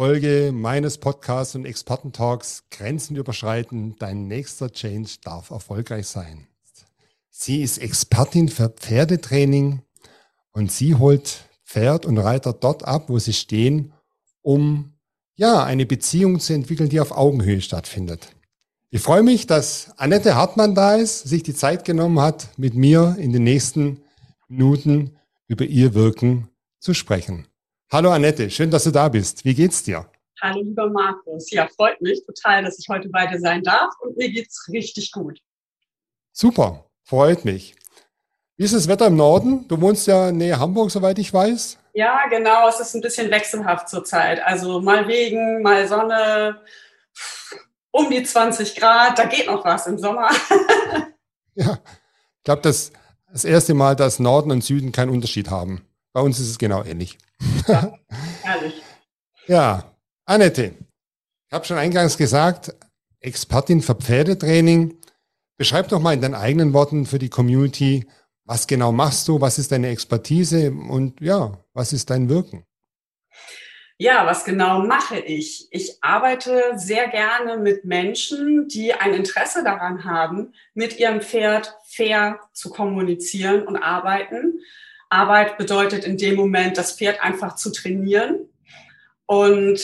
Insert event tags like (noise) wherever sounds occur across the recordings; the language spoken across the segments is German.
Folge meines Podcasts und Expertentalks Grenzen überschreiten. Dein nächster Change darf erfolgreich sein. Sie ist Expertin für Pferdetraining und sie holt Pferd und Reiter dort ab, wo sie stehen, um ja, eine Beziehung zu entwickeln, die auf Augenhöhe stattfindet. Ich freue mich, dass Annette Hartmann da ist, sich die Zeit genommen hat, mit mir in den nächsten Minuten über ihr Wirken zu sprechen. Hallo Annette, schön, dass du da bist. Wie geht's dir? Hallo lieber Markus. Ja, freut mich total, dass ich heute bei dir sein darf und mir geht's richtig gut. Super, freut mich. Wie ist das Wetter im Norden? Du wohnst ja nähe Hamburg, soweit ich weiß. Ja, genau. Es ist ein bisschen wechselhaft zurzeit. Also mal Regen, mal Sonne, um die 20 Grad. Da geht noch was im Sommer. (laughs) ja, ich glaube, das, das erste Mal, dass Norden und Süden keinen Unterschied haben. Bei uns ist es genau ähnlich. Ja, herrlich. ja, Annette, ich habe schon eingangs gesagt, Expertin für Pferdetraining. Beschreib doch mal in deinen eigenen Worten für die Community, was genau machst du, was ist deine Expertise und ja, was ist dein Wirken? Ja, was genau mache ich? Ich arbeite sehr gerne mit Menschen, die ein Interesse daran haben, mit ihrem Pferd fair zu kommunizieren und arbeiten. Arbeit bedeutet in dem Moment, das Pferd einfach zu trainieren. Und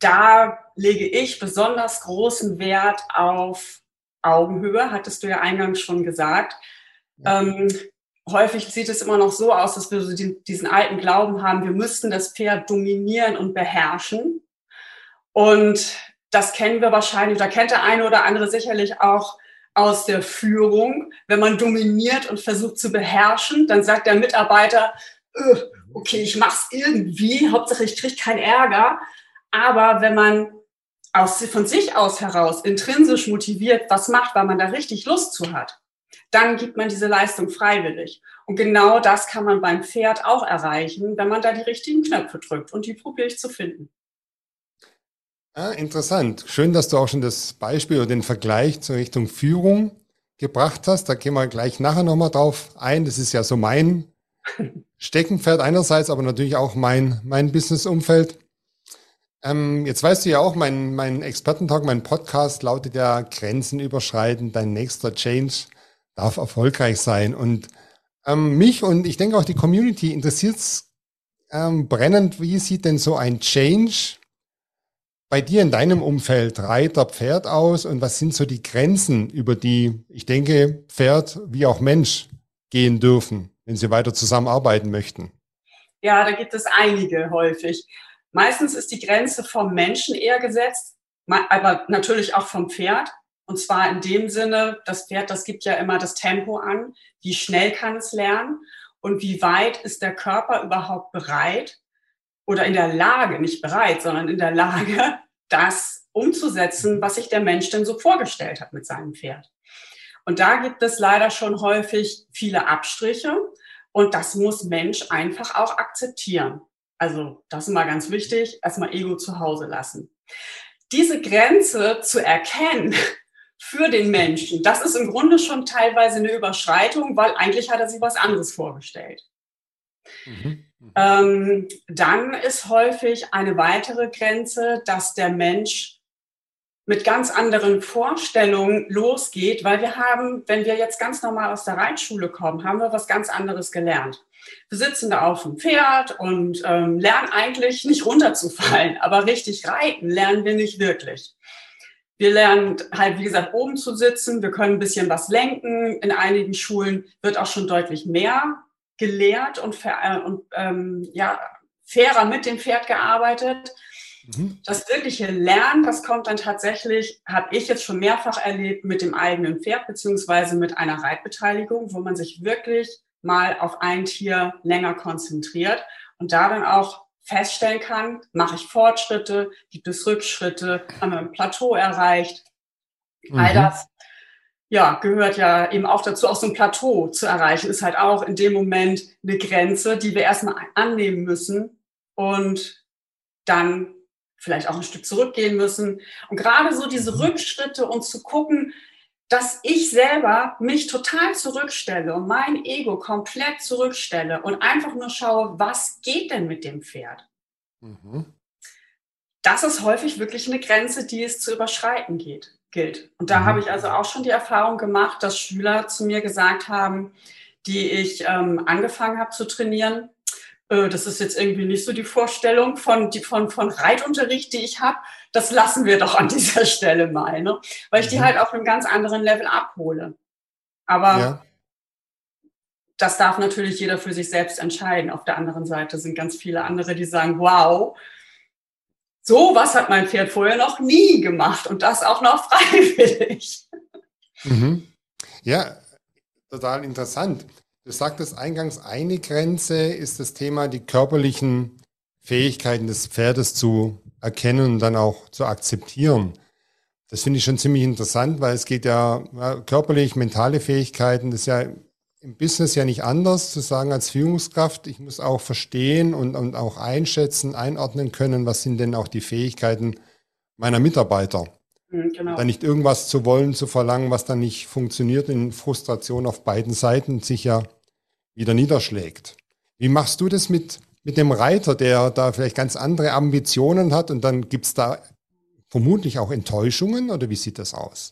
da lege ich besonders großen Wert auf Augenhöhe, hattest du ja eingangs schon gesagt. Ja. Ähm, häufig sieht es immer noch so aus, dass wir so die, diesen alten Glauben haben, wir müssten das Pferd dominieren und beherrschen. Und das kennen wir wahrscheinlich, da kennt der eine oder andere sicherlich auch aus der Führung. Wenn man dominiert und versucht zu beherrschen, dann sagt der Mitarbeiter, äh, okay, ich mache es irgendwie, Hauptsache ich kriege keinen Ärger. Aber wenn man aus, von sich aus heraus intrinsisch motiviert was macht, weil man da richtig Lust zu hat, dann gibt man diese Leistung freiwillig. Und genau das kann man beim Pferd auch erreichen, wenn man da die richtigen Knöpfe drückt. Und die probiere ich zu finden. Ah, interessant. Schön, dass du auch schon das Beispiel oder den Vergleich zur Richtung Führung gebracht hast. Da gehen wir gleich nachher nochmal drauf ein. Das ist ja so mein (laughs) Steckenpferd einerseits, aber natürlich auch mein, mein Businessumfeld. Ähm, jetzt weißt du ja auch, mein, mein Expertentag, mein Podcast lautet ja Grenzen überschreiten, dein nächster Change darf erfolgreich sein. Und ähm, mich und ich denke auch die Community interessiert es ähm, brennend, wie sieht denn so ein Change bei dir in deinem Umfeld Reiter, Pferd aus und was sind so die Grenzen, über die ich denke, Pferd wie auch Mensch gehen dürfen, wenn sie weiter zusammenarbeiten möchten? Ja, da gibt es einige häufig. Meistens ist die Grenze vom Menschen eher gesetzt, aber natürlich auch vom Pferd. Und zwar in dem Sinne, das Pferd, das gibt ja immer das Tempo an. Wie schnell kann es lernen? Und wie weit ist der Körper überhaupt bereit, oder in der Lage, nicht bereit, sondern in der Lage, (laughs) das umzusetzen, was sich der Mensch denn so vorgestellt hat mit seinem Pferd. Und da gibt es leider schon häufig viele Abstriche und das muss Mensch einfach auch akzeptieren. Also das ist mal ganz wichtig, erstmal Ego zu Hause lassen. Diese Grenze zu erkennen (laughs) für den Menschen, das ist im Grunde schon teilweise eine Überschreitung, weil eigentlich hat er sich was anderes vorgestellt. Mhm. Mhm. Ähm, dann ist häufig eine weitere Grenze, dass der Mensch mit ganz anderen Vorstellungen losgeht, weil wir haben, wenn wir jetzt ganz normal aus der Reitschule kommen, haben wir was ganz anderes gelernt. Wir sitzen da auf dem Pferd und ähm, lernen eigentlich nicht runterzufallen, aber richtig reiten lernen wir nicht wirklich. Wir lernen halt, wie gesagt, oben zu sitzen. Wir können ein bisschen was lenken. In einigen Schulen wird auch schon deutlich mehr gelehrt und, äh, und ähm, ja, fairer mit dem Pferd gearbeitet. Mhm. Das wirkliche Lernen, das kommt dann tatsächlich, habe ich jetzt schon mehrfach erlebt, mit dem eigenen Pferd beziehungsweise mit einer Reitbeteiligung, wo man sich wirklich mal auf ein Tier länger konzentriert und da dann auch feststellen kann, mache ich Fortschritte, gibt es Rückschritte, haben wir ein Plateau erreicht. Mhm. All das ja, gehört ja eben auch dazu, auch so ein Plateau zu erreichen, ist halt auch in dem Moment eine Grenze, die wir erstmal annehmen müssen und dann vielleicht auch ein Stück zurückgehen müssen. Und gerade so diese mhm. Rückschritte und zu gucken, dass ich selber mich total zurückstelle und mein Ego komplett zurückstelle und einfach nur schaue, was geht denn mit dem Pferd? Mhm. Das ist häufig wirklich eine Grenze, die es zu überschreiten geht, gilt. Und da mhm. habe ich also auch schon die Erfahrung gemacht, dass Schüler zu mir gesagt haben, die ich ähm, angefangen habe zu trainieren, äh, das ist jetzt irgendwie nicht so die Vorstellung von, die, von, von Reitunterricht, die ich habe. Das lassen wir doch an (laughs) dieser Stelle mal, ne? weil ich die mhm. halt auf einem ganz anderen Level abhole. Aber ja. das darf natürlich jeder für sich selbst entscheiden. Auf der anderen Seite sind ganz viele andere, die sagen, wow, so was hat mein Pferd vorher noch nie gemacht und das auch noch (laughs) freiwillig. Mhm. Ja, total interessant. Du sagtest eingangs, eine Grenze ist das Thema, die körperlichen Fähigkeiten des Pferdes zu erkennen und dann auch zu akzeptieren. Das finde ich schon ziemlich interessant, weil es geht ja, körperlich, mentale Fähigkeiten, das ist ja im Business ja nicht anders zu sagen als Führungskraft. Ich muss auch verstehen und, und auch einschätzen, einordnen können, was sind denn auch die Fähigkeiten meiner Mitarbeiter. Mhm, genau. Dann nicht irgendwas zu wollen, zu verlangen, was dann nicht funktioniert, in Frustration auf beiden Seiten sich ja wieder niederschlägt. Wie machst du das mit, mit dem Reiter, der da vielleicht ganz andere Ambitionen hat und dann gibt es da vermutlich auch Enttäuschungen oder wie sieht das aus?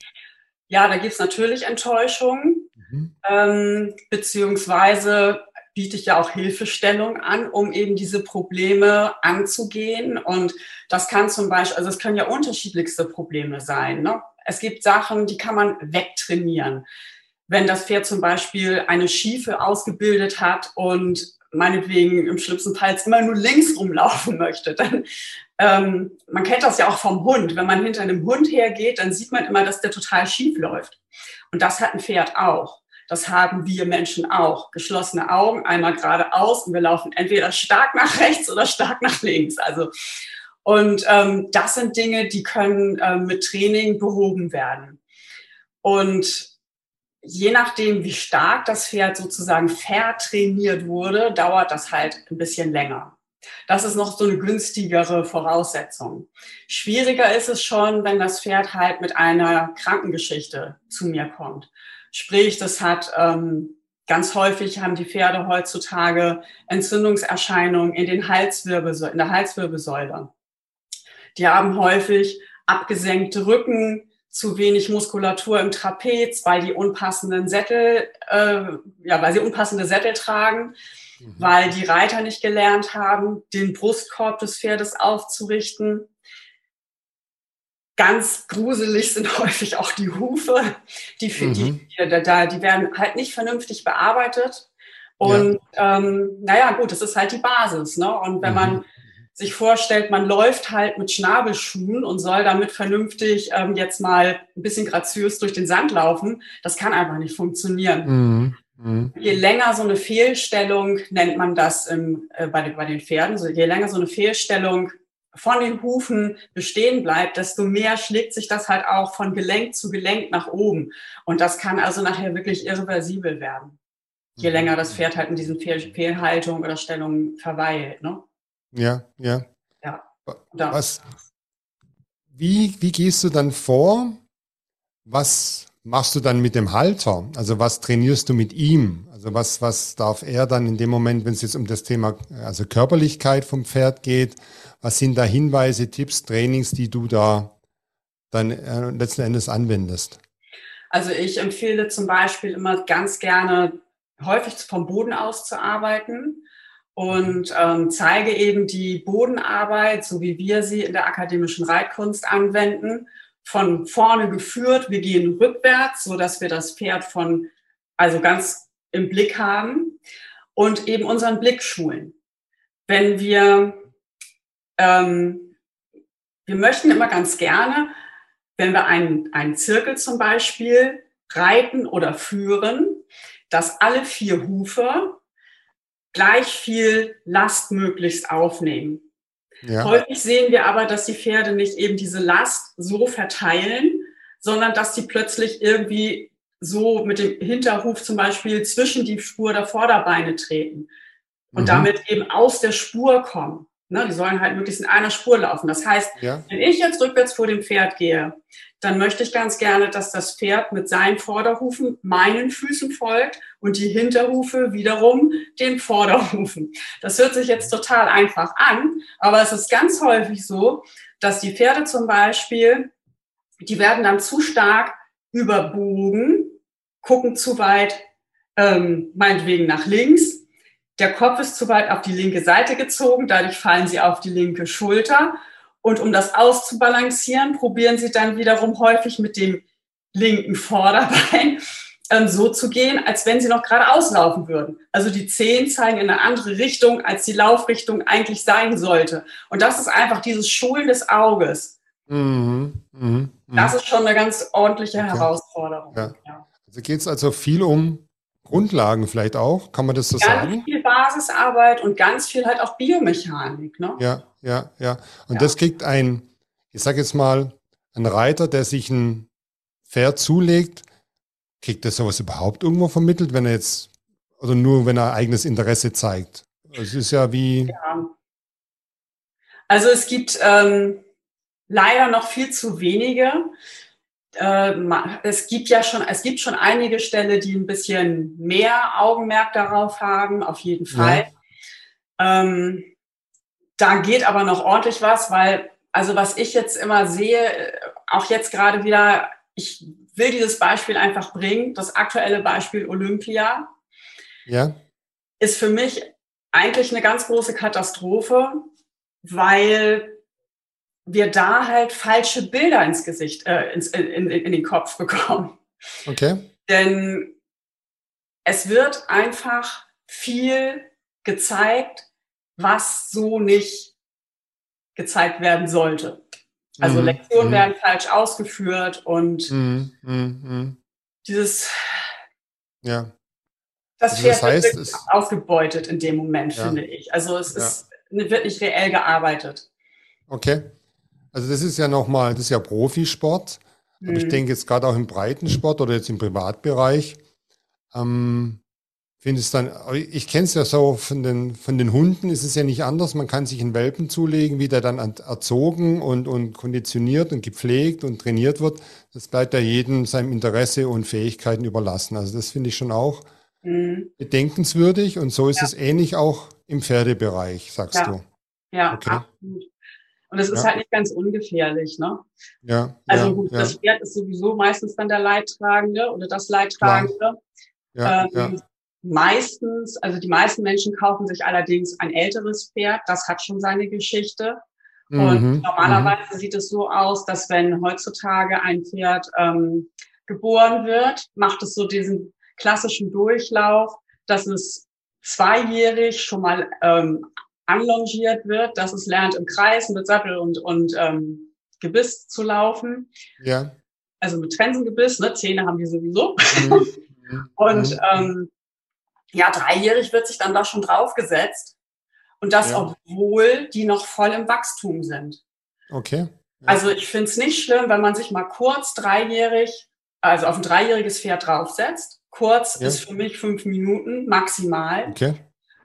Ja, da gibt es natürlich Enttäuschungen, mhm. ähm, beziehungsweise biete ich ja auch Hilfestellung an, um eben diese Probleme anzugehen. Und das kann zum Beispiel, also es können ja unterschiedlichste Probleme sein. Ne? Es gibt Sachen, die kann man wegtrainieren wenn das Pferd zum Beispiel eine Schiefe ausgebildet hat und meinetwegen im schlimmsten Fall immer nur links rumlaufen (laughs) möchte, dann ähm, man kennt das ja auch vom Hund. Wenn man hinter einem Hund hergeht, dann sieht man immer, dass der total schief läuft. Und das hat ein Pferd auch. Das haben wir Menschen auch. Geschlossene Augen, einmal geradeaus und wir laufen entweder stark nach rechts oder stark nach links. Also und ähm, das sind Dinge, die können ähm, mit Training behoben werden. Und je nachdem, wie stark das Pferd sozusagen vertrainiert wurde, dauert das halt ein bisschen länger. Das ist noch so eine günstigere Voraussetzung. Schwieriger ist es schon, wenn das Pferd halt mit einer Krankengeschichte zu mir kommt. Sprich, das hat ähm, ganz häufig haben die Pferde heutzutage Entzündungserscheinungen in den Halswirbelsäule, in der Halswirbelsäule. Die haben häufig abgesenkte Rücken, zu wenig Muskulatur im Trapez, weil die unpassenden Sättel, äh, ja, weil sie unpassende Sättel tragen, mhm. weil die Reiter nicht gelernt haben, den Brustkorb des Pferdes aufzurichten. Ganz gruselig sind (laughs) häufig auch die Hufe. Die, mhm. die, die, die werden halt nicht vernünftig bearbeitet. Und ja. ähm, naja, gut, das ist halt die Basis. Ne? Und wenn mhm. man sich vorstellt, man läuft halt mit Schnabelschuhen und soll damit vernünftig ähm, jetzt mal ein bisschen graziös durch den Sand laufen, das kann einfach nicht funktionieren. Mhm. Mhm. Je länger so eine Fehlstellung, nennt man das im, äh, bei, bei den Pferden, so, je länger so eine Fehlstellung von den Hufen bestehen bleibt, desto mehr schlägt sich das halt auch von Gelenk zu Gelenk nach oben. Und das kann also nachher wirklich irreversibel werden. Je mhm. länger das Pferd halt in diesen Fehl Fehlhaltung oder Stellung verweilt. Ne? Ja, ja. Ja. Was, wie, wie gehst du dann vor? Was machst du dann mit dem Halter? Also was trainierst du mit ihm? Also was, was darf er dann in dem Moment, wenn es jetzt um das Thema also Körperlichkeit vom Pferd geht, was sind da Hinweise, Tipps, Trainings, die du da dann äh, letzten Endes anwendest? Also ich empfehle zum Beispiel immer ganz gerne häufig vom Boden aus zu arbeiten und ähm, zeige eben die Bodenarbeit, so wie wir sie in der akademischen Reitkunst anwenden, von vorne geführt. Wir gehen rückwärts, so dass wir das Pferd von, also ganz im Blick haben und eben unseren Blick schulen. Wenn wir, ähm, wir möchten immer ganz gerne, wenn wir einen, einen Zirkel zum Beispiel reiten oder führen, dass alle vier Hufe gleich viel Last möglichst aufnehmen. Ja. Häufig sehen wir aber, dass die Pferde nicht eben diese Last so verteilen, sondern dass sie plötzlich irgendwie so mit dem Hinterhuf zum Beispiel zwischen die Spur der Vorderbeine treten und mhm. damit eben aus der Spur kommen. Ne, die sollen halt möglichst in einer Spur laufen. Das heißt, ja. wenn ich jetzt rückwärts vor dem Pferd gehe, dann möchte ich ganz gerne, dass das Pferd mit seinen Vorderhufen meinen Füßen folgt und die Hinterhufe wiederum den Vorderhufen. Das hört sich jetzt total einfach an, aber es ist ganz häufig so, dass die Pferde zum Beispiel, die werden dann zu stark überbogen, gucken zu weit, ähm, meinetwegen nach links der Kopf ist zu weit auf die linke Seite gezogen, dadurch fallen sie auf die linke Schulter. Und um das auszubalancieren, probieren sie dann wiederum häufig mit dem linken Vorderbein (laughs) ähm, so zu gehen, als wenn sie noch gerade auslaufen würden. Also die Zehen zeigen in eine andere Richtung, als die Laufrichtung eigentlich sein sollte. Und das ist einfach dieses Schulen des Auges. Mhm, mh, mh. Das ist schon eine ganz ordentliche. Herausforderung. Ja. Ja. Also geht es also viel um Grundlagen vielleicht auch, kann man das so ganz sagen? Ganz viel Basisarbeit und ganz viel halt auch Biomechanik. Ne? Ja, ja, ja. Und ja. das kriegt ein, ich sage jetzt mal, ein Reiter, der sich ein Pferd zulegt, kriegt er sowas überhaupt irgendwo vermittelt, wenn er jetzt, oder nur wenn er eigenes Interesse zeigt? Es ist ja wie. Ja. Also es gibt ähm, leider noch viel zu wenige es gibt ja schon, es gibt schon einige Ställe, die ein bisschen mehr Augenmerk darauf haben, auf jeden Fall. Ja. Ähm, da geht aber noch ordentlich was, weil, also was ich jetzt immer sehe, auch jetzt gerade wieder, ich will dieses Beispiel einfach bringen, das aktuelle Beispiel Olympia. Ja. Ist für mich eigentlich eine ganz große Katastrophe, weil wir da halt falsche Bilder ins Gesicht, äh, ins, in, in, in den Kopf bekommen. Okay. Denn es wird einfach viel gezeigt, was so nicht gezeigt werden sollte. Also mhm. Lektionen mhm. werden falsch ausgeführt und mhm. mhm, dieses ja. Das also das heißt, wird ausgebeutet in dem Moment, ja. finde ich. Also es ja. ist, wird nicht reell gearbeitet. Okay. Also das ist ja nochmal, das ist ja Profisport. Mhm. Aber ich mhm. denke jetzt gerade auch im Breitensport oder jetzt im Privatbereich, ähm, finde es dann, ich kenne es ja so von den, von den Hunden, ist es ja nicht anders. Man kann sich einen Welpen zulegen, wie der dann erzogen und, und konditioniert und gepflegt und trainiert wird. Das bleibt ja jedem seinem Interesse und Fähigkeiten überlassen. Also das finde ich schon auch mhm. bedenkenswürdig und so ist ja. es ähnlich auch im Pferdebereich, sagst ja. du. Ja, okay. absolut. Und es ist ja. halt nicht ganz ungefährlich, ne? Ja. Also gut, ja. das Pferd ist sowieso meistens dann der Leidtragende oder das Leidtragende. Ja, ähm, ja. Meistens, also die meisten Menschen kaufen sich allerdings ein älteres Pferd, das hat schon seine Geschichte. Mhm, Und normalerweise mhm. sieht es so aus, dass wenn heutzutage ein Pferd ähm, geboren wird, macht es so diesen klassischen Durchlauf, dass es zweijährig schon mal ähm, anlongiert wird, dass es lernt, im Kreis mit Sattel und, und ähm, Gebiss zu laufen. Ja. Also mit Trensengebiss, ne? Zähne haben die sowieso. Mhm. (laughs) und mhm. ähm, ja, dreijährig wird sich dann da schon draufgesetzt. Und das, ja. obwohl die noch voll im Wachstum sind. Okay. Ja. Also ich finde es nicht schlimm, wenn man sich mal kurz dreijährig, also auf ein dreijähriges Pferd draufsetzt. Kurz ja. ist für mich fünf Minuten maximal. Okay.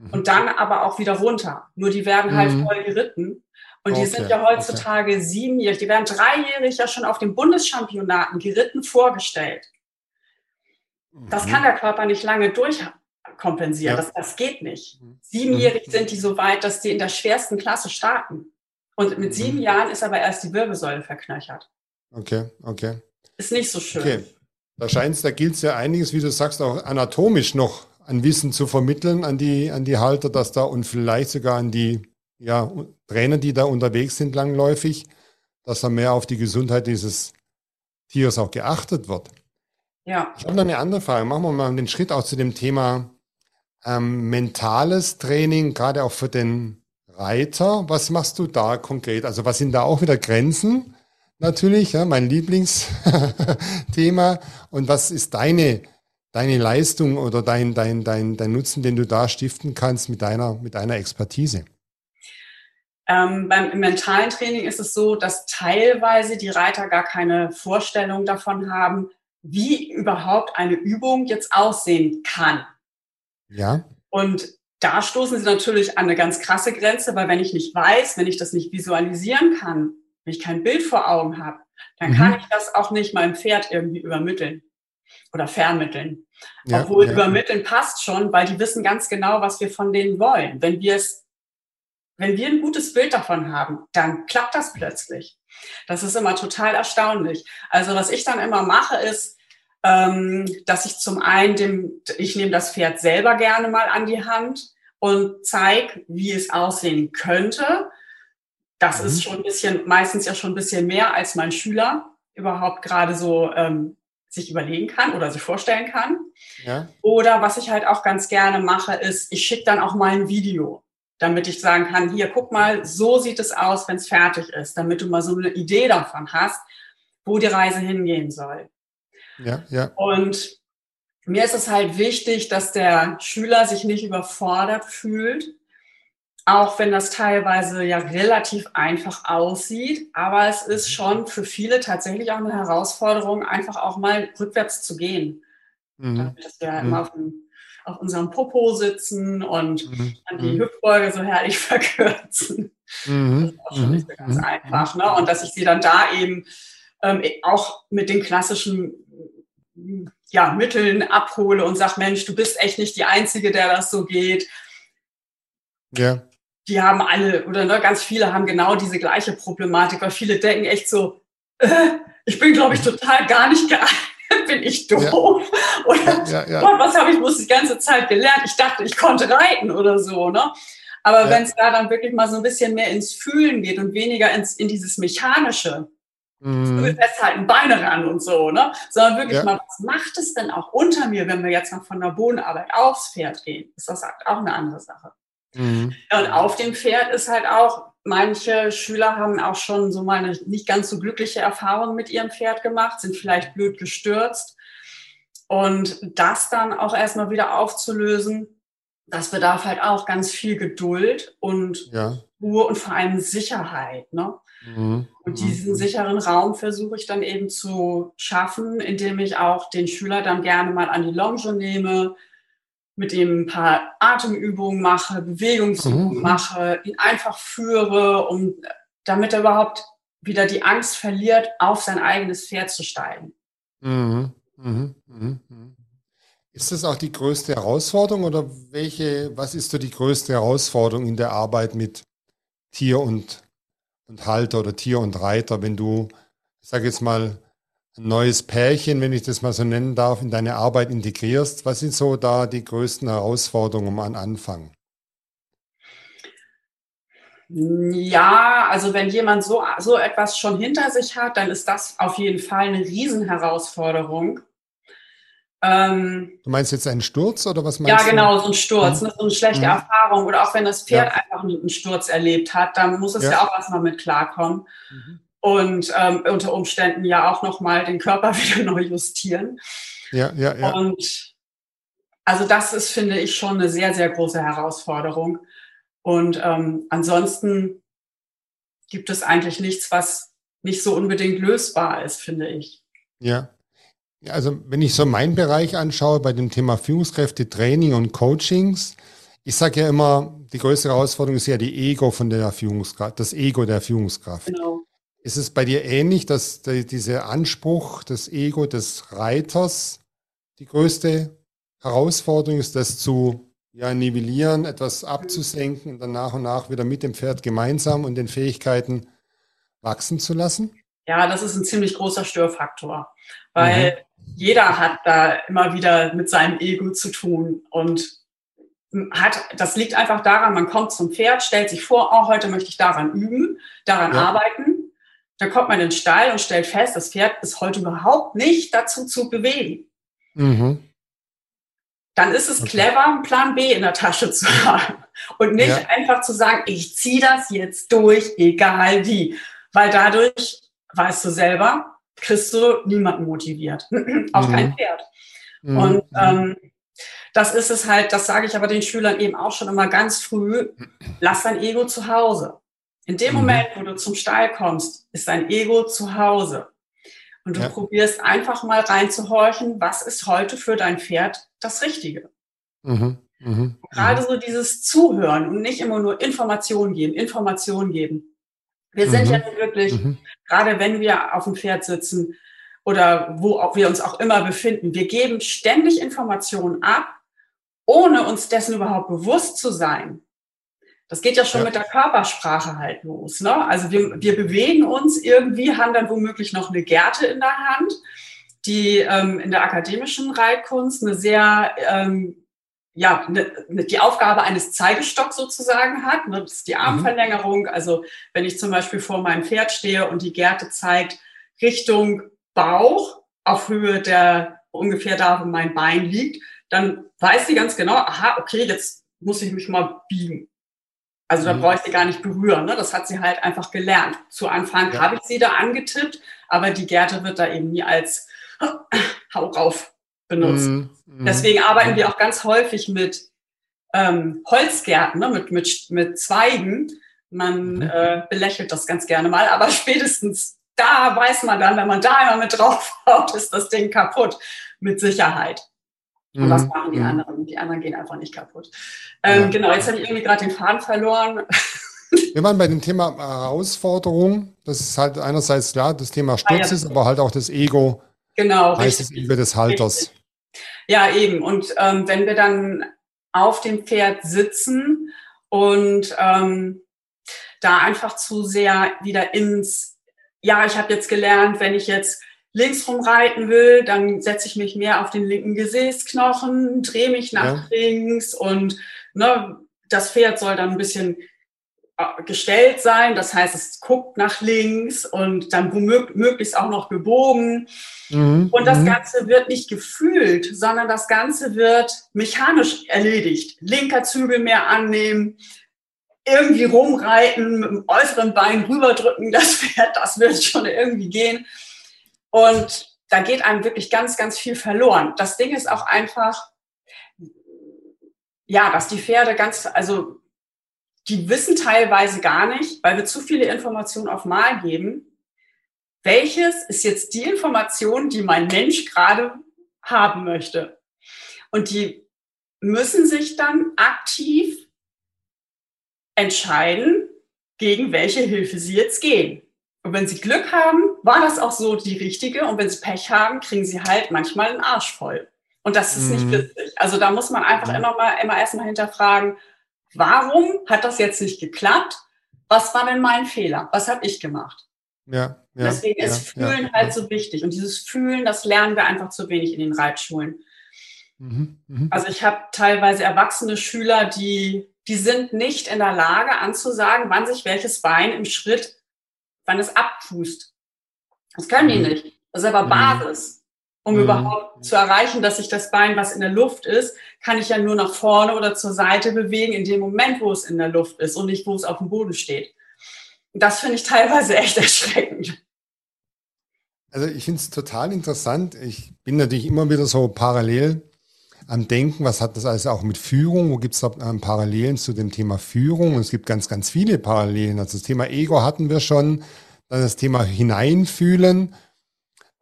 Mhm. und dann aber auch wieder runter. Nur die werden halt mhm. voll geritten. Und okay. die sind ja heutzutage okay. siebenjährig, die werden dreijährig ja schon auf den Bundeschampionaten geritten vorgestellt. Das mhm. kann der Körper nicht lange durchkompensieren. Ja. Das, das geht nicht. Mhm. Siebenjährig mhm. sind die so weit, dass die in der schwersten Klasse starten. Und mit sieben mhm. Jahren ist aber erst die Wirbelsäule verknöchert. Okay, okay. Ist nicht so schön. Okay. Da scheint es, da gilt es ja einiges, wie du sagst, auch anatomisch noch an Wissen zu vermitteln an die, an die Halter, dass da und vielleicht sogar an die ja, Trainer, die da unterwegs sind langläufig, dass da mehr auf die Gesundheit dieses Tieres auch geachtet wird. Ja. Ich habe noch eine andere Frage. Machen wir mal den Schritt auch zu dem Thema ähm, mentales Training, gerade auch für den Reiter. Was machst du da konkret? Also was sind da auch wieder Grenzen? Natürlich, ja, mein Lieblingsthema. Und was ist deine deine Leistung oder dein, dein, dein, dein Nutzen, den du da stiften kannst mit deiner, mit deiner Expertise? Ähm, beim mentalen Training ist es so, dass teilweise die Reiter gar keine Vorstellung davon haben, wie überhaupt eine Übung jetzt aussehen kann. Ja. Und da stoßen sie natürlich an eine ganz krasse Grenze, weil wenn ich nicht weiß, wenn ich das nicht visualisieren kann, wenn ich kein Bild vor Augen habe, dann mhm. kann ich das auch nicht meinem Pferd irgendwie übermitteln oder vermitteln. Ja, Obwohl ja. übermitteln passt schon, weil die wissen ganz genau, was wir von denen wollen. Wenn wir es, wenn wir ein gutes Bild davon haben, dann klappt das plötzlich. Das ist immer total erstaunlich. Also was ich dann immer mache, ist, ähm, dass ich zum einen dem, ich nehme das Pferd selber gerne mal an die Hand und zeige, wie es aussehen könnte. Das mhm. ist schon ein bisschen, meistens ja schon ein bisschen mehr als mein Schüler überhaupt gerade so ähm, sich überlegen kann oder sich vorstellen kann. Ja. Oder was ich halt auch ganz gerne mache, ist, ich schicke dann auch mal ein Video, damit ich sagen kann, hier, guck mal, so sieht es aus, wenn es fertig ist, damit du mal so eine Idee davon hast, wo die Reise hingehen soll. Ja, ja. Und mir ist es halt wichtig, dass der Schüler sich nicht überfordert fühlt, auch wenn das teilweise ja relativ einfach aussieht. Aber es ist mhm. schon für viele tatsächlich auch eine Herausforderung, einfach auch mal rückwärts zu gehen. Mhm. Dass wir mhm. immer auf, dem, auf, unserem Popo sitzen und mhm. dann die mhm. Hüftbeuge so herrlich (laughs) verkürzen. Mhm. Das ist auch schon nicht so ganz einfach. Ne? Und dass ich sie dann da eben ähm, auch mit den klassischen ja, Mitteln abhole und sage, Mensch, du bist echt nicht die Einzige, der das so geht. Ja die haben alle oder ne, ganz viele haben genau diese gleiche Problematik, weil viele denken echt so, äh, ich bin, glaube ich, total gar nicht geeignet, (laughs) bin ich doof? Ja. Oder ja, ja, Gott, was habe ich bloß die ganze Zeit gelernt? Ich dachte, ich konnte reiten oder so, ne? Aber wenn es da dann wirklich mal so ein bisschen mehr ins Fühlen geht und weniger ins, in dieses Mechanische, mhm. festhalten, Beine ran und so, ne? Sondern wirklich mal, was macht es denn auch unter mir, wenn wir jetzt mal von der Bodenarbeit aufs Pferd gehen? Ist das auch eine andere Sache. Mhm. Und auf dem Pferd ist halt auch, manche Schüler haben auch schon so mal eine nicht ganz so glückliche Erfahrung mit ihrem Pferd gemacht, sind vielleicht blöd gestürzt. Und das dann auch erstmal wieder aufzulösen, das bedarf halt auch ganz viel Geduld und ja. Ruhe und vor allem Sicherheit. Ne? Mhm. Und diesen mhm. sicheren Raum versuche ich dann eben zu schaffen, indem ich auch den Schüler dann gerne mal an die Longe nehme, mit ihm ein paar Atemübungen mache, Bewegungsübungen mhm. mache, ihn einfach führe, um, damit er überhaupt wieder die Angst verliert, auf sein eigenes Pferd zu steigen. Mhm. Mhm. mhm. mhm. Ist das auch die größte Herausforderung oder welche, was ist so die größte Herausforderung in der Arbeit mit Tier und, und Halter oder Tier und Reiter, wenn du, ich sage jetzt mal, ein neues Pärchen, wenn ich das mal so nennen darf, in deine Arbeit integrierst? Was sind so da die größten Herausforderungen am Anfang? Ja, also wenn jemand so, so etwas schon hinter sich hat, dann ist das auf jeden Fall eine Riesenherausforderung. Ähm, du meinst jetzt einen Sturz oder was meinst du? Ja, genau, so ein Sturz, mhm. ne, so eine schlechte mhm. Erfahrung. Oder auch wenn das Pferd ja. einfach einen Sturz erlebt hat, dann muss es ja, ja auch erstmal mit klarkommen. Mhm und ähm, unter Umständen ja auch nochmal den Körper (laughs) wieder neu justieren. Ja, ja, ja. Und also das ist, finde ich, schon eine sehr, sehr große Herausforderung. Und ähm, ansonsten gibt es eigentlich nichts, was nicht so unbedingt lösbar ist, finde ich. Ja. ja also wenn ich so meinen Bereich anschaue bei dem Thema Führungskräfte, Training und Coachings, ich sage ja immer, die größte Herausforderung ist ja die Ego von der Führungskraft, das Ego der Führungskraft. Genau. Ist es bei dir ähnlich, dass die, dieser Anspruch, das Ego des Reiters die größte Herausforderung ist, das zu ja, nivellieren, etwas abzusenken und dann nach und nach wieder mit dem Pferd gemeinsam und den Fähigkeiten wachsen zu lassen? Ja, das ist ein ziemlich großer Störfaktor, weil mhm. jeder hat da immer wieder mit seinem Ego zu tun und hat, das liegt einfach daran, man kommt zum Pferd, stellt sich vor, oh, heute möchte ich daran üben, daran ja. arbeiten dann kommt man in den Stall und stellt fest, das Pferd ist heute überhaupt nicht dazu zu bewegen. Mhm. Dann ist es okay. clever, einen Plan B in der Tasche zu (laughs) haben und nicht ja. einfach zu sagen, ich ziehe das jetzt durch, egal wie. Weil dadurch, weißt du selber, kriegst du niemanden motiviert, (clears throat) auch mhm. kein Pferd. Mhm. Und ähm, das ist es halt, das sage ich aber den Schülern eben auch schon immer ganz früh, lass dein Ego zu Hause. In dem mhm. Moment, wo du zum Stall kommst, ist dein Ego zu Hause. Und du ja. probierst einfach mal reinzuhorchen, was ist heute für dein Pferd das Richtige. Mhm. Mhm. Gerade so dieses Zuhören und nicht immer nur Informationen geben, Informationen geben. Wir sind mhm. ja wirklich, mhm. gerade wenn wir auf dem Pferd sitzen oder wo wir uns auch immer befinden, wir geben ständig Informationen ab, ohne uns dessen überhaupt bewusst zu sein. Das geht ja schon ja. mit der Körpersprache halt los. Ne? Also wir, wir bewegen uns irgendwie, haben dann womöglich noch eine Gerte in der Hand, die ähm, in der akademischen Reitkunst eine sehr ähm, ja, ne, ne, die Aufgabe eines Zeigestocks sozusagen hat. Ne? Das ist die mhm. Armverlängerung. Also wenn ich zum Beispiel vor meinem Pferd stehe und die Gerte zeigt Richtung Bauch auf Höhe der ungefähr da, wo mein Bein liegt, dann weiß sie ganz genau, aha, okay, jetzt muss ich mich mal biegen. Also da mhm. brauche ich sie gar nicht berühren. Ne? Das hat sie halt einfach gelernt. Zu Anfang ja. habe ich sie da angetippt, aber die Gerte wird da eben nie als (laughs) Hau rauf benutzt. Mhm. mhm. Deswegen arbeiten wir auch ganz häufig mit ähm, Holzgärten, ne? mit, mit, mit Zweigen. Man mhm. äh, belächelt das ganz gerne mal, aber (laughs) spätestens da weiß man dann, wenn man da einmal mit drauf haut, ist das Ding kaputt. Mit Sicherheit. Und was mhm. machen die mhm. anderen? Die anderen gehen einfach nicht kaputt. Ähm, ja. Genau, jetzt habe ich irgendwie gerade den Faden verloren. Wir waren bei dem Thema Herausforderung. Das ist halt einerseits klar, das Thema Sturz ah, ja. ist, aber halt auch das Ego. Genau. Heißt es Ego des Halters. Richtig. Ja, eben. Und ähm, wenn wir dann auf dem Pferd sitzen und ähm, da einfach zu sehr wieder ins, ja, ich habe jetzt gelernt, wenn ich jetzt links rumreiten will, dann setze ich mich mehr auf den linken Gesäßknochen, drehe mich nach ja. links und ne, das Pferd soll dann ein bisschen äh, gestellt sein. Das heißt, es guckt nach links und dann möglichst auch noch gebogen. Mhm. Und das mhm. Ganze wird nicht gefühlt, sondern das Ganze wird mechanisch erledigt. Linker Zügel mehr annehmen, irgendwie rumreiten, mit dem äußeren Bein rüberdrücken, das Pferd, das wird schon irgendwie gehen. Und da geht einem wirklich ganz, ganz viel verloren. Das Ding ist auch einfach, ja, dass die Pferde ganz, also die wissen teilweise gar nicht, weil wir zu viele Informationen auf Mal geben, welches ist jetzt die Information, die mein Mensch gerade haben möchte. Und die müssen sich dann aktiv entscheiden, gegen welche Hilfe sie jetzt gehen. Und wenn sie Glück haben, war das auch so die richtige. Und wenn sie Pech haben, kriegen sie halt manchmal einen Arsch voll. Und das ist mhm. nicht witzig. Also da muss man einfach mhm. immer mal, immer erstmal hinterfragen, warum hat das jetzt nicht geklappt? Was war denn mein Fehler? Was habe ich gemacht? Ja, ja Deswegen ja, ist Fühlen ja, halt so wichtig. Und dieses Fühlen, das lernen wir einfach zu wenig in den Reitschulen. Mhm, mh. Also ich habe teilweise erwachsene Schüler, die, die sind nicht in der Lage anzusagen, wann sich welches Bein im Schritt, wann es abfußt. Das können die mhm. nicht. Das ist aber mhm. Basis. Um mhm. überhaupt zu erreichen, dass sich das Bein, was in der Luft ist, kann ich ja nur nach vorne oder zur Seite bewegen, in dem Moment, wo es in der Luft ist und nicht, wo es auf dem Boden steht. Das finde ich teilweise (laughs) echt erschreckend. Also ich finde es total interessant. Ich bin natürlich immer wieder so parallel am Denken, was hat das alles auch mit Führung? Wo gibt es ähm, Parallelen zu dem Thema Führung? Und es gibt ganz, ganz viele Parallelen. Also das Thema Ego hatten wir schon, dann das Thema Hineinfühlen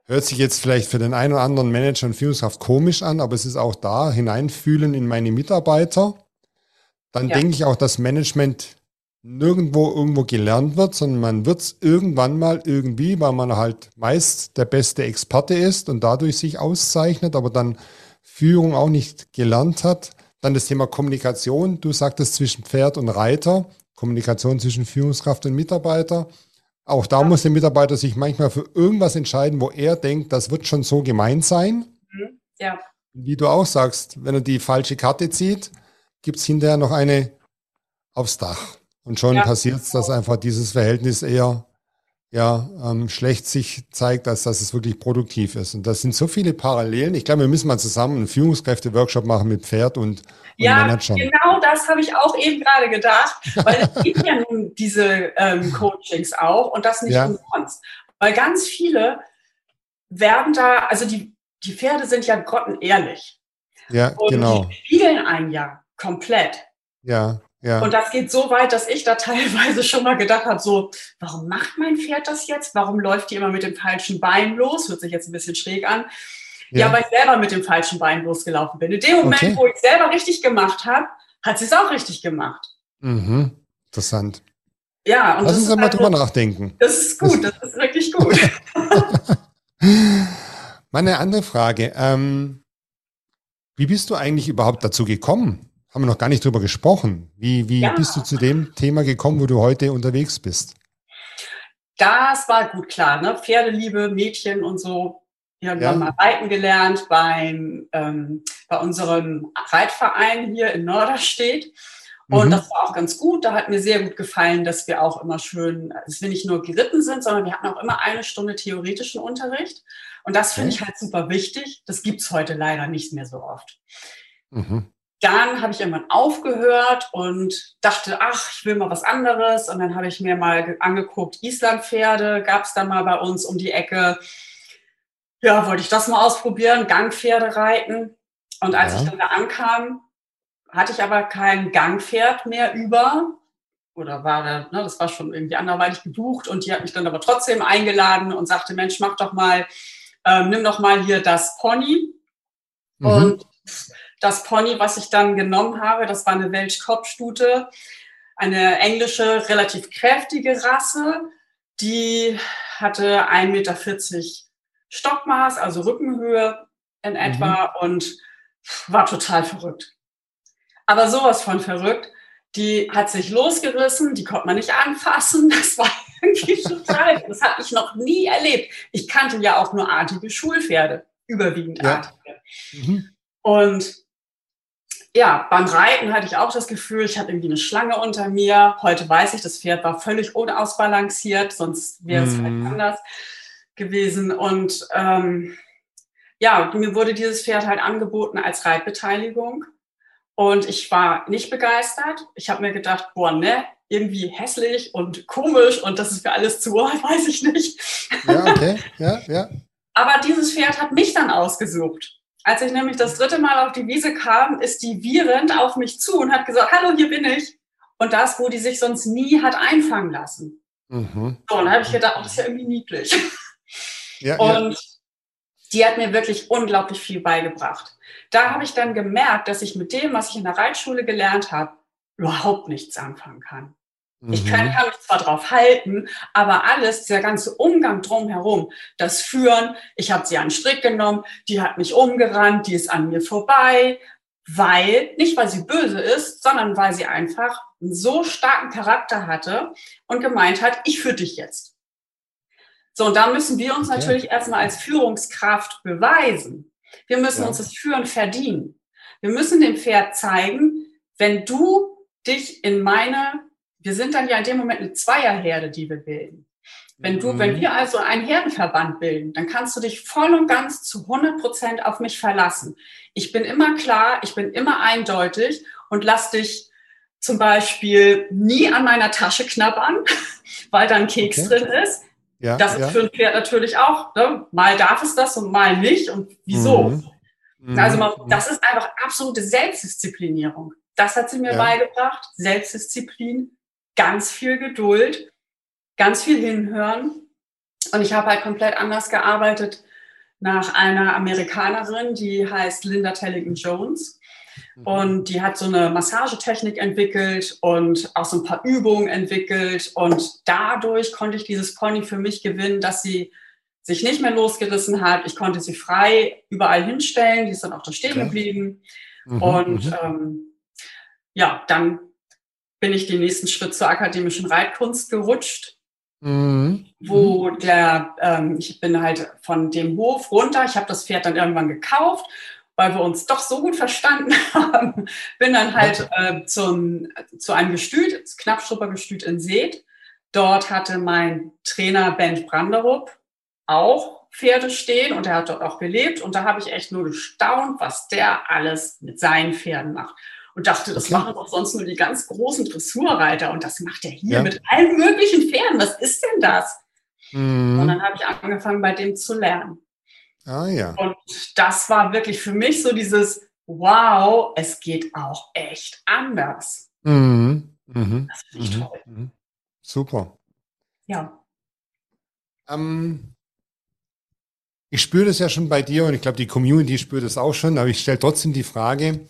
Hört sich jetzt vielleicht für den einen oder anderen Manager und Führungskraft komisch an, aber es ist auch da, hineinfühlen in meine Mitarbeiter. Dann ja. denke ich auch, dass Management nirgendwo irgendwo gelernt wird, sondern man wird es irgendwann mal irgendwie, weil man halt meist der beste Experte ist und dadurch sich auszeichnet, aber dann Führung auch nicht gelernt hat. Dann das Thema Kommunikation. Du sagtest zwischen Pferd und Reiter, Kommunikation zwischen Führungskraft und Mitarbeiter. Auch da ja. muss der Mitarbeiter sich manchmal für irgendwas entscheiden, wo er denkt, das wird schon so gemeint sein. Mhm. Ja. Wie du auch sagst, wenn er die falsche Karte zieht, gibt es hinterher noch eine aufs Dach. Und schon ja. passiert es, dass einfach dieses Verhältnis eher ja, ähm, schlecht sich zeigt, als dass es wirklich produktiv ist. Und das sind so viele Parallelen. Ich glaube, wir müssen mal zusammen einen Führungskräfte-Workshop machen mit Pferd und, und ja, Managern. genau das habe ich auch eben gerade gedacht, weil es gibt ja nun diese ähm, Coachings auch und das nicht ja. umsonst. Weil ganz viele werden da, also die, die Pferde sind ja grottenehrlich. Ja, und genau. Die spiegeln einen ja komplett. Ja. Ja. Und das geht so weit, dass ich da (laughs) teilweise schon mal gedacht habe, so, warum macht mein Pferd das jetzt? Warum läuft die immer mit dem falschen Bein los? Hört sich jetzt ein bisschen schräg an. Ja, ja weil ich selber mit dem falschen Bein losgelaufen bin. In dem Moment, okay. wo ich selber richtig gemacht habe, hat sie es auch richtig gemacht. Mhm. Interessant. Ja, und Lass uns einmal also, drüber nachdenken. Das ist gut, das ist wirklich gut. (laughs) Meine andere Frage, ähm, wie bist du eigentlich überhaupt dazu gekommen? Haben wir noch gar nicht drüber gesprochen. Wie, wie ja. bist du zu dem Thema gekommen, wo du heute unterwegs bist? Das war gut klar, ne? Pferdeliebe, Mädchen und so. Wir haben ja. mal reiten gelernt beim, ähm, bei unserem Reitverein hier in Norderstedt. Und mhm. das war auch ganz gut. Da hat mir sehr gut gefallen, dass wir auch immer schön, dass wir nicht nur geritten sind, sondern wir hatten auch immer eine Stunde theoretischen Unterricht. Und das finde okay. ich halt super wichtig. Das gibt es heute leider nicht mehr so oft. Mhm. Dann habe ich irgendwann aufgehört und dachte, ach, ich will mal was anderes. Und dann habe ich mir mal angeguckt, Islandpferde gab es dann mal bei uns um die Ecke. Ja, wollte ich das mal ausprobieren, Gangpferde reiten. Und als ja. ich dann da ankam, hatte ich aber kein Gangpferd mehr über oder war da, ne, das war schon irgendwie anderweitig gebucht und die hat mich dann aber trotzdem eingeladen und sagte, Mensch, mach doch mal, ähm, nimm doch mal hier das Pony. Mhm. Und das Pony, was ich dann genommen habe, das war eine Welschkopfstute, eine englische, relativ kräftige Rasse, die hatte 1,40 Meter Stockmaß, also Rückenhöhe in etwa mhm. und war total verrückt aber sowas von verrückt. Die hat sich losgerissen, die konnte man nicht anfassen. (laughs) Das war irgendwie total, das habe ich noch nie erlebt. Ich kannte ja auch nur artige Schulpferde, überwiegend ja. artige. Mhm. Und ja, beim Reiten hatte ich auch das Gefühl, ich habe irgendwie eine Schlange unter mir. Heute weiß ich, das Pferd war völlig unausbalanciert, sonst wäre es mhm. vielleicht anders gewesen. Und ähm, ja, mir wurde dieses Pferd halt angeboten als Reitbeteiligung. Und ich war nicht begeistert. Ich habe mir gedacht, boah, ne, irgendwie hässlich und komisch und das ist für alles zu, (laughs) weiß ich nicht. Ja, okay, ja, ja. Aber dieses Pferd hat mich dann ausgesucht. Als ich nämlich das dritte Mal auf die Wiese kam, ist die wiehernd auf mich zu und hat gesagt, hallo, hier bin ich. Und das, wo die sich sonst nie hat einfangen lassen. Mhm. So, und da habe ich gedacht, oh, das ist ja irgendwie niedlich. Ja, und ja. die hat mir wirklich unglaublich viel beigebracht da habe ich dann gemerkt, dass ich mit dem, was ich in der Reitschule gelernt habe, überhaupt nichts anfangen kann. Mhm. Ich kann, kann, mich zwar drauf halten, aber alles, dieser ganze Umgang drumherum, das Führen, ich habe sie an den Strick genommen, die hat mich umgerannt, die ist an mir vorbei, weil, nicht weil sie böse ist, sondern weil sie einfach einen so starken Charakter hatte und gemeint hat, ich führe dich jetzt. So, und da müssen wir uns okay. natürlich erstmal als Führungskraft beweisen. Wir müssen ja. uns das Führen verdienen. Wir müssen dem Pferd zeigen, wenn du dich in meine, wir sind dann ja in dem Moment eine Zweierherde, die wir bilden. Wenn du, mhm. wenn wir also einen Herdenverband bilden, dann kannst du dich voll und ganz zu 100 Prozent auf mich verlassen. Ich bin immer klar, ich bin immer eindeutig und lass dich zum Beispiel nie an meiner Tasche knabbern, (laughs) weil da ein Keks okay. drin ist. Ja, das ist ja. für ein Pferd natürlich auch, ne? mal darf es das und mal nicht und wieso. Mhm. Mhm. Also man, das ist einfach absolute Selbstdisziplinierung. Das hat sie mir ja. beigebracht. Selbstdisziplin, ganz viel Geduld, ganz viel hinhören. Und ich habe halt komplett anders gearbeitet nach einer Amerikanerin, die heißt Linda Tellington Jones. Mhm. Und die hat so eine Massagetechnik entwickelt und auch so ein paar Übungen entwickelt. Und dadurch konnte ich dieses Pony für mich gewinnen, dass sie sich nicht mehr losgerissen hat. Ich konnte sie frei überall hinstellen. Die ist dann auch da stehen geblieben. Mhm, und mhm. ähm, ja, dann bin ich den nächsten Schritt zur akademischen Reitkunst gerutscht. Mhm. Wo der, ähm, ich bin halt von dem Hof runter, ich habe das Pferd dann irgendwann gekauft weil wir uns doch so gut verstanden (laughs) haben, bin dann halt äh, zum, zu einem Gestüt, das Knappstruppergestüt in Seet. Dort hatte mein Trainer Ben Branderup auch Pferde stehen und er hat dort auch gelebt. Und da habe ich echt nur gestaunt, was der alles mit seinen Pferden macht. Und dachte, das okay. machen doch sonst nur die ganz großen Dressurreiter. Und das macht er hier ja. mit allen möglichen Pferden. Was ist denn das? Mhm. Und dann habe ich angefangen, bei dem zu lernen. Ah ja. Und das war wirklich für mich so dieses, wow, es geht auch echt anders. Mhm. Mhm. Das finde ich mhm. toll. Mhm. Super. Ja. Ähm, ich spüre das ja schon bei dir und ich glaube, die Community spürt das auch schon, aber ich stelle trotzdem die Frage,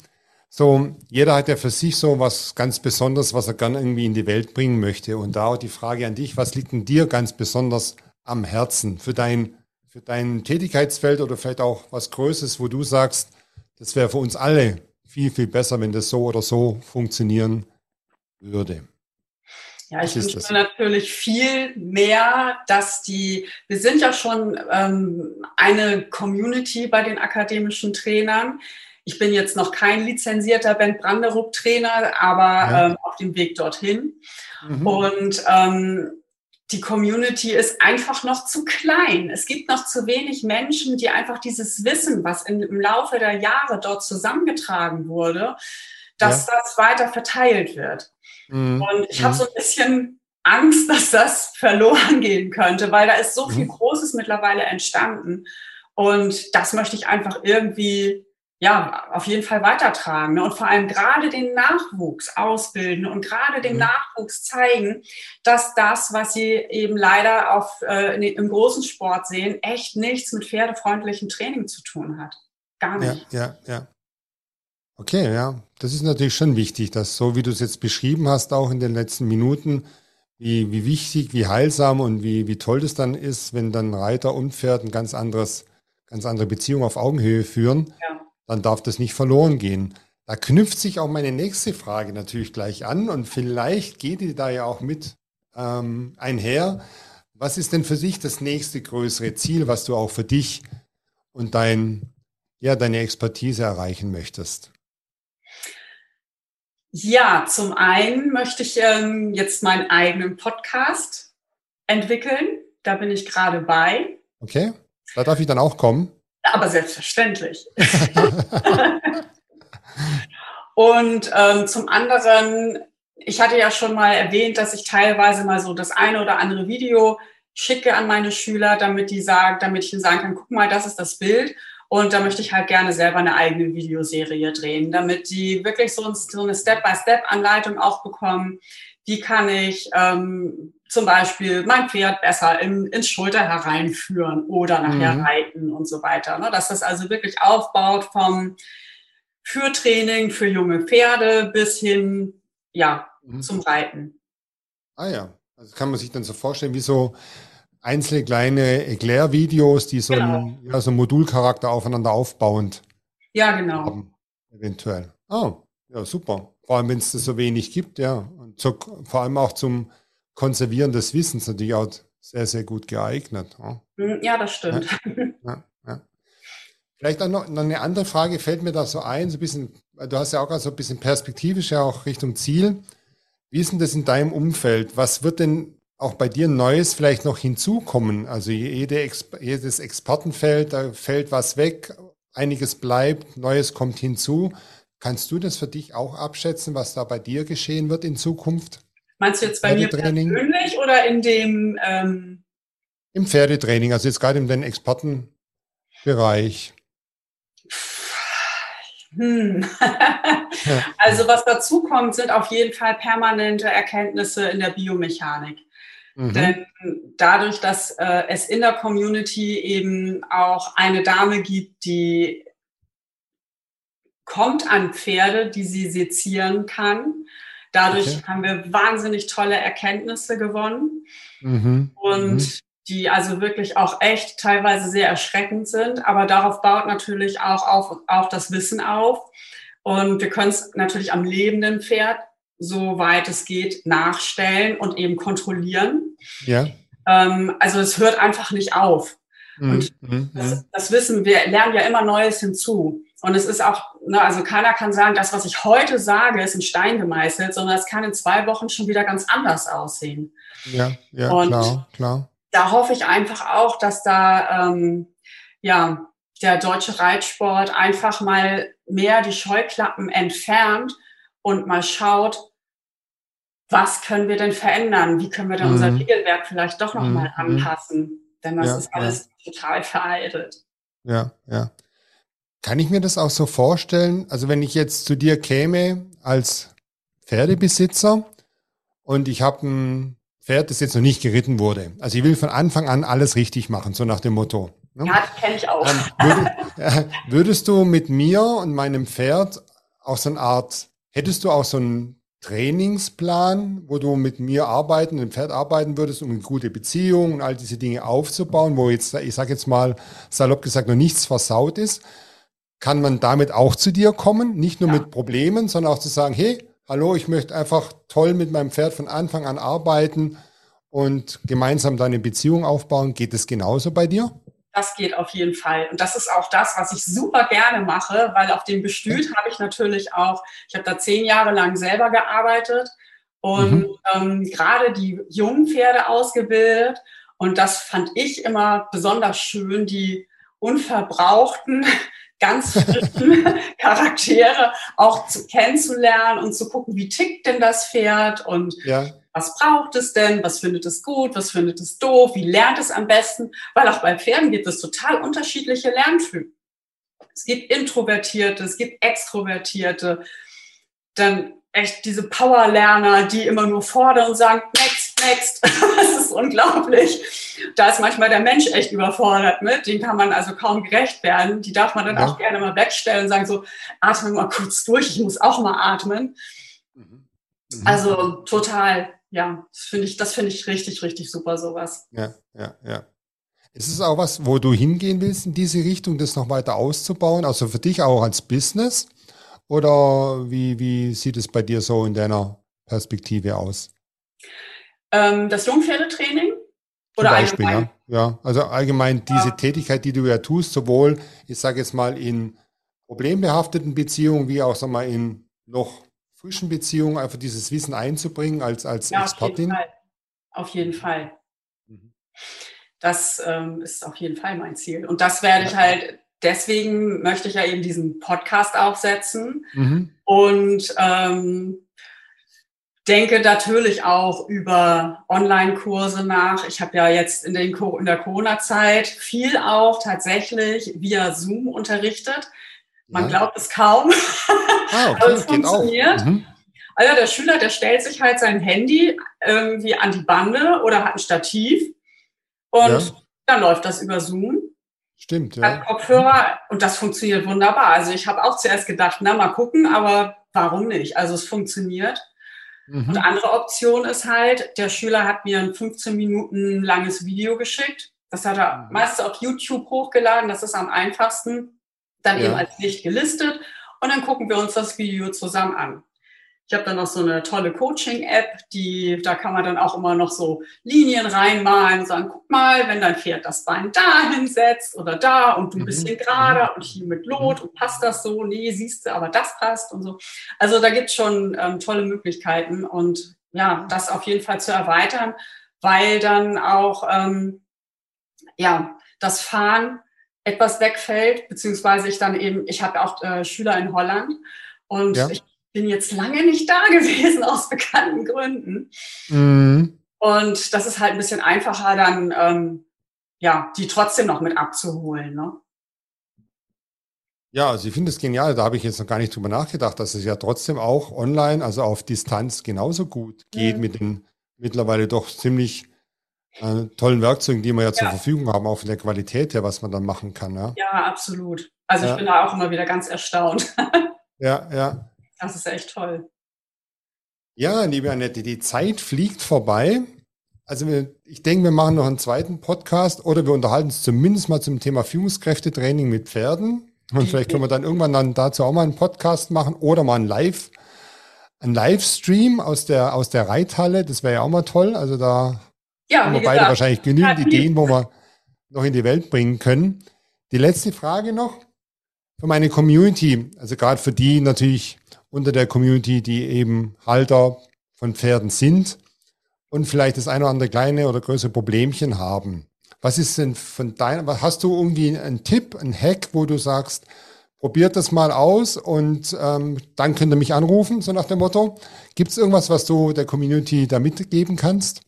so, jeder hat ja für sich so was ganz Besonderes, was er gerne irgendwie in die Welt bringen möchte. Und da auch die Frage an dich, was liegt denn dir ganz besonders am Herzen für dein, für dein Tätigkeitsfeld oder vielleicht auch was Größeres, wo du sagst, das wäre für uns alle viel, viel besser, wenn das so oder so funktionieren würde. Ja, ich wünsche mir natürlich viel mehr, dass die, wir sind ja schon ähm, eine Community bei den akademischen Trainern. Ich bin jetzt noch kein lizenzierter Ben Branderup-Trainer, aber ja. ähm, auf dem Weg dorthin. Mhm. Und ähm, die Community ist einfach noch zu klein. Es gibt noch zu wenig Menschen, die einfach dieses Wissen, was in, im Laufe der Jahre dort zusammengetragen wurde, dass ja. das weiter verteilt wird. Mhm. Und ich habe mhm. so ein bisschen Angst, dass das verloren gehen könnte, weil da ist so viel mhm. Großes mittlerweile entstanden. Und das möchte ich einfach irgendwie ja, auf jeden Fall weitertragen ne? und vor allem gerade den Nachwuchs ausbilden und gerade dem mhm. Nachwuchs zeigen, dass das, was sie eben leider auf, äh, im großen Sport sehen, echt nichts mit pferdefreundlichem Training zu tun hat. Gar nicht. Ja, ja, ja. Okay, ja, das ist natürlich schon wichtig, dass so wie du es jetzt beschrieben hast, auch in den letzten Minuten, wie, wie wichtig, wie heilsam und wie, wie toll das dann ist, wenn dann Reiter und Pferd ein ganz anderes, ganz andere Beziehung auf Augenhöhe führen. Ja dann darf das nicht verloren gehen. Da knüpft sich auch meine nächste Frage natürlich gleich an und vielleicht geht die da ja auch mit ähm, einher. Was ist denn für dich das nächste größere Ziel, was du auch für dich und dein, ja, deine Expertise erreichen möchtest? Ja, zum einen möchte ich ähm, jetzt meinen eigenen Podcast entwickeln. Da bin ich gerade bei. Okay, da darf ich dann auch kommen. Aber selbstverständlich. und ähm, zum anderen, ich hatte ja schon mal erwähnt, dass ich teilweise mal so das eine oder andere Video schicke an meine Schüler, damit die sagen, damit ich ihnen sagen kann, guck mal, das ist das Bild. Und da möchte ich halt gerne selber eine eigene Videoserie drehen, damit die wirklich so, so eine Step-by-Step-Anleitung auch bekommen. Wie kann ich ähm, zum Beispiel mein Pferd besser in, ins Schulter hereinführen oder nachher mhm. reiten und so weiter. Ne? Dass das also wirklich aufbaut vom Führtraining für junge Pferde bis hin ja, mhm. zum Reiten. Ah ja, also kann man sich dann so vorstellen, wie so einzelne kleine Erklärvideos, die so, genau. einen, ja, so einen Modulcharakter aufeinander aufbauend ja, genau. haben, eventuell. Oh, ja, super. Vor allem, wenn es das so wenig gibt, ja. Und so, vor allem auch zum Konservieren des Wissens natürlich auch sehr, sehr gut geeignet. Ja, das stimmt. Ja, ja, Vielleicht auch noch, noch, eine andere Frage fällt mir da so ein, so ein bisschen, du hast ja auch so ein bisschen perspektivisch ja auch Richtung Ziel. Wie ist denn das in deinem Umfeld? Was wird denn auch bei dir Neues vielleicht noch hinzukommen? Also jede, jedes Expertenfeld, da fällt was weg, einiges bleibt, Neues kommt hinzu. Kannst du das für dich auch abschätzen, was da bei dir geschehen wird in Zukunft? Meinst du jetzt bei mir persönlich oder in dem? Ähm Im Pferdetraining, also jetzt gerade in den Expertenbereich. Hm. (laughs) also was dazu kommt, sind auf jeden Fall permanente Erkenntnisse in der Biomechanik. Mhm. Denn dadurch, dass äh, es in der Community eben auch eine Dame gibt, die kommt an Pferde, die sie sezieren kann, Dadurch okay. haben wir wahnsinnig tolle Erkenntnisse gewonnen mhm. und mhm. die also wirklich auch echt teilweise sehr erschreckend sind. Aber darauf baut natürlich auch, auf, auch das Wissen auf. Und wir können es natürlich am lebenden Pferd, soweit es geht, nachstellen und eben kontrollieren. Ja. Ähm, also es hört einfach nicht auf. Mhm. Und mhm. das, das Wissen, wir lernen ja immer Neues hinzu. Und es ist auch, ne, also keiner kann sagen, das, was ich heute sage, ist in Stein gemeißelt, sondern es kann in zwei Wochen schon wieder ganz anders aussehen. Ja, ja, Und klar, klar. Da hoffe ich einfach auch, dass da ähm, ja der deutsche Reitsport einfach mal mehr die Scheuklappen entfernt und mal schaut, was können wir denn verändern? Wie können wir denn mhm. unser Regelwerk vielleicht doch nochmal mhm. anpassen? Denn das ja, ist alles ja. total veraltet. Ja, ja. Kann ich mir das auch so vorstellen? Also wenn ich jetzt zu dir käme als Pferdebesitzer und ich habe ein Pferd, das jetzt noch nicht geritten wurde. Also ich will von Anfang an alles richtig machen, so nach dem Motto. Ne? Ja, das kenne ich auch. Ähm, würd, äh, würdest du mit mir und meinem Pferd auch so eine Art, hättest du auch so einen Trainingsplan, wo du mit mir arbeiten, dem Pferd arbeiten würdest, um eine gute Beziehung und all diese Dinge aufzubauen, wo jetzt, ich sage jetzt mal salopp gesagt, noch nichts versaut ist, kann man damit auch zu dir kommen, nicht nur ja. mit Problemen, sondern auch zu sagen, hey, hallo, ich möchte einfach toll mit meinem Pferd von Anfang an arbeiten und gemeinsam deine Beziehung aufbauen. Geht es genauso bei dir? Das geht auf jeden Fall. Und das ist auch das, was ich super gerne mache, weil auf dem Bestüt habe ich natürlich auch, ich habe da zehn Jahre lang selber gearbeitet und mhm. ähm, gerade die jungen Pferde ausgebildet. Und das fand ich immer besonders schön, die unverbrauchten ganz frischen (laughs) Charaktere auch zu, kennenzulernen und zu gucken, wie tickt denn das Pferd und ja. was braucht es denn, was findet es gut, was findet es doof, wie lernt es am besten, weil auch bei Pferden gibt es total unterschiedliche Lerntypen. Es gibt Introvertierte, es gibt Extrovertierte, dann echt diese Powerlerner, die immer nur fordern und sagen, next, next. (laughs) das ist unglaublich. Da ist manchmal der Mensch echt überfordert mit. Den kann man also kaum gerecht werden. Die darf man dann ja. auch gerne mal wegstellen und sagen so, atme mal kurz durch, ich muss auch mal atmen. Mhm. Mhm. Also total, ja, das finde ich, das finde ich richtig, richtig super, sowas. Ja, ja, ja. Ist es auch was, wo du hingehen willst in diese Richtung, das noch weiter auszubauen? Also für dich auch als Business? Oder wie, wie sieht es bei dir so in deiner Perspektive aus? Ähm, das Jungpferdetraining? Oder Beispiel, allgemein? Ja. ja, also allgemein diese ja. Tätigkeit, die du ja tust, sowohl, ich sage jetzt mal, in problembehafteten Beziehungen wie auch sag mal, in noch frischen Beziehungen, einfach dieses Wissen einzubringen als, als ja, Expertin? Auf jeden Fall. Auf jeden Fall. Mhm. Das ähm, ist auf jeden Fall mein Ziel. Und das werde ich halt deswegen möchte ich ja eben diesen Podcast aufsetzen mhm. und ähm, denke natürlich auch über Online-Kurse nach. Ich habe ja jetzt in, den, in der Corona-Zeit viel auch tatsächlich via Zoom unterrichtet. Man ja. glaubt es kaum, (laughs) ah, okay. aber es funktioniert. Mhm. Also der Schüler, der stellt sich halt sein Handy irgendwie an die Bande oder hat ein Stativ und ja. dann läuft das über Zoom. Stimmt, ja. Kopfhörer und das funktioniert wunderbar. Also ich habe auch zuerst gedacht, na mal gucken, aber warum nicht? Also es funktioniert. Mhm. Und andere Option ist halt, der Schüler hat mir ein 15 Minuten langes Video geschickt. Das hat er mhm. meistens auf YouTube hochgeladen. Das ist am einfachsten. Dann ja. eben als nicht gelistet. Und dann gucken wir uns das Video zusammen an. Ich habe dann noch so eine tolle Coaching-App, die, da kann man dann auch immer noch so Linien reinmalen und sagen, guck mal, wenn dein Pferd das Bein da hinsetzt oder da und du ein bisschen mhm. gerade mhm. und hier mit Lot und passt das so, nee, siehst du, aber das passt und so. Also da gibt's schon ähm, tolle Möglichkeiten und ja, das auf jeden Fall zu erweitern, weil dann auch, ähm, ja, das Fahren etwas wegfällt, beziehungsweise ich dann eben, ich habe auch äh, Schüler in Holland und ja. ich bin jetzt lange nicht da (laughs) gewesen aus bekannten Gründen. Mhm. Und das ist halt ein bisschen einfacher, dann ähm, ja, die trotzdem noch mit abzuholen. Ne? Ja, also ich finde es genial. Da habe ich jetzt noch gar nicht drüber nachgedacht, dass es ja trotzdem auch online, also auf Distanz genauso gut geht mhm. mit den mittlerweile doch ziemlich äh, tollen Werkzeugen, die wir ja, ja, zur Verfügung haben, auch von der Qualität her, was man dann machen kann. Ja, ja absolut. Also ja. ich bin da auch immer wieder ganz erstaunt. (laughs) ja, ja. Das ist echt toll. Ja, liebe Annette, die Zeit fliegt vorbei. Also wir, ich denke, wir machen noch einen zweiten Podcast oder wir unterhalten uns zumindest mal zum Thema Führungskräftetraining mit Pferden. Und (laughs) vielleicht können wir dann irgendwann dann dazu auch mal einen Podcast machen oder mal einen Live, einen Livestream aus der, aus der Reithalle. Das wäre ja auch mal toll. Also da ja, haben wir beide gesagt. wahrscheinlich genügend Ideen, wo wir noch in die Welt bringen können. Die letzte Frage noch für meine Community, also gerade für die natürlich unter der Community, die eben Halter von Pferden sind und vielleicht das eine oder andere kleine oder größere Problemchen haben. Was ist denn von deiner, hast du irgendwie einen Tipp, einen Hack, wo du sagst, probiert das mal aus und ähm, dann könnt ihr mich anrufen, so nach dem Motto. Gibt es irgendwas, was du der Community da mitgeben kannst?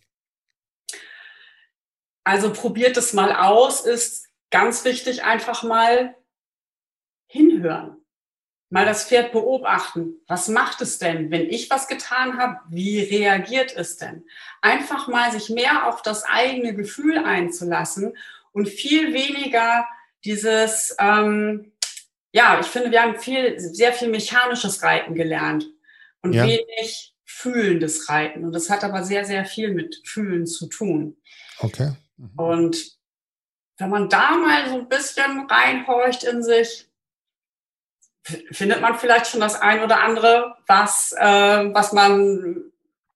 Also probiert es mal aus, ist ganz wichtig, einfach mal hinhören. Mal das Pferd beobachten. Was macht es denn? Wenn ich was getan habe, wie reagiert es denn? Einfach mal sich mehr auf das eigene Gefühl einzulassen und viel weniger dieses, ähm, ja, ich finde, wir haben viel, sehr viel mechanisches Reiten gelernt und ja. wenig fühlendes Reiten. Und das hat aber sehr, sehr viel mit Fühlen zu tun. Okay. Mhm. Und wenn man da mal so ein bisschen reinhorcht in sich, findet man vielleicht schon das ein oder andere, was, äh, was man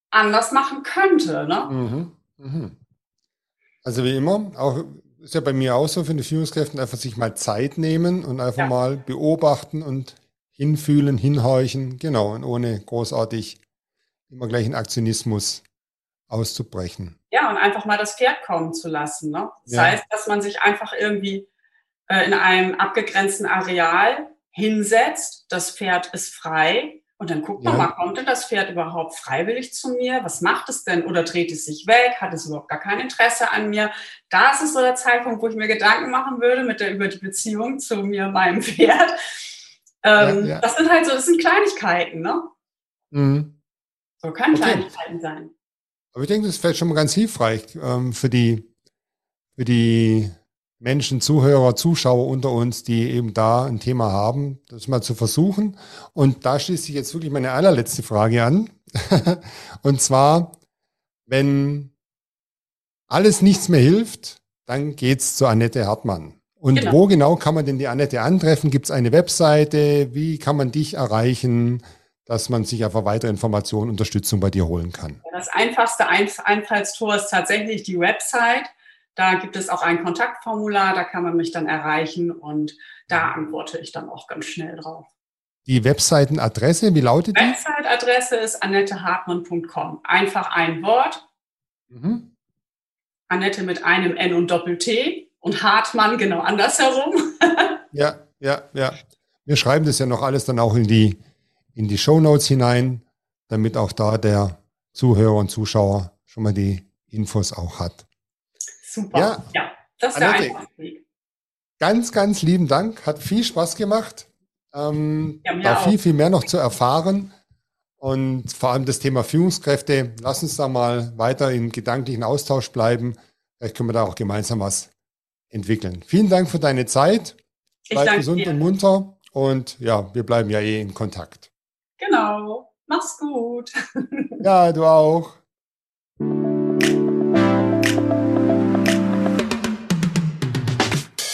anders machen könnte. Ne? Mhm. Mhm. Also wie immer, auch ist ja bei mir auch so für die Führungskräfte einfach sich mal Zeit nehmen und einfach ja. mal beobachten und hinfühlen, hinhorchen, genau, und ohne großartig immer gleich in Aktionismus auszubrechen. Ja, und einfach mal das Pferd kommen zu lassen. Ne? Das ja. heißt, dass man sich einfach irgendwie äh, in einem abgegrenzten Areal hinsetzt, das Pferd ist frei und dann guckt man mal, kommt denn das Pferd überhaupt freiwillig zu mir? Was macht es denn? Oder dreht es sich weg? Hat es überhaupt gar kein Interesse an mir? Da ist es so der Zeitpunkt, wo ich mir Gedanken machen würde mit der, über die Beziehung zu mir, (laughs) meinem Pferd. Ähm, ja, ja. Das sind halt so, das sind Kleinigkeiten, ne? Mhm. So können okay. Kleinigkeiten sein. Aber ich denke, das ist vielleicht schon mal ganz hilfreich ähm, für die, für die Menschen, Zuhörer, Zuschauer unter uns, die eben da ein Thema haben, das mal zu versuchen. Und da schließt sich jetzt wirklich meine allerletzte Frage an. (laughs) und zwar, wenn alles nichts mehr hilft, dann geht's zu Annette Hartmann. Und genau. wo genau kann man denn die Annette antreffen? Gibt es eine Webseite? Wie kann man dich erreichen, dass man sich einfach weitere Informationen, Unterstützung bei dir holen kann? Das einfachste Einfallstor ist tatsächlich die Website. Da gibt es auch ein Kontaktformular, da kann man mich dann erreichen und da antworte ich dann auch ganz schnell drauf. Die Webseitenadresse, wie lautet die? Webseitadresse ist annettehartmann.com. Einfach ein Wort. Mhm. Annette mit einem N und Doppel-T und Hartmann genau andersherum. (laughs) ja, ja, ja. Wir schreiben das ja noch alles dann auch in die, in die Show Notes hinein, damit auch da der Zuhörer und Zuschauer schon mal die Infos auch hat. Super. Ja, ja das ist Annette, der einfachste Weg. Ganz, ganz lieben Dank. Hat viel Spaß gemacht. Ähm, ja, da viel, viel mehr noch zu erfahren. Und vor allem das Thema Führungskräfte. Lass uns da mal weiter im gedanklichen Austausch bleiben. Vielleicht können wir da auch gemeinsam was entwickeln. Vielen Dank für deine Zeit. Bleib gesund dir. und munter. Und ja, wir bleiben ja eh in Kontakt. Genau. Mach's gut. (laughs) ja, du auch.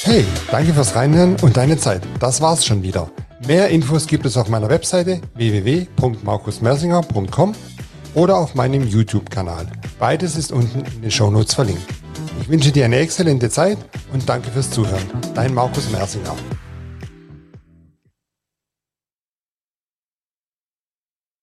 Hey, danke fürs Reinhören und deine Zeit. Das war's schon wieder. Mehr Infos gibt es auf meiner Webseite www.markusmersinger.com oder auf meinem YouTube-Kanal. Beides ist unten in den Shownotes verlinkt. Ich wünsche dir eine exzellente Zeit und danke fürs Zuhören. Dein Markus Mersinger.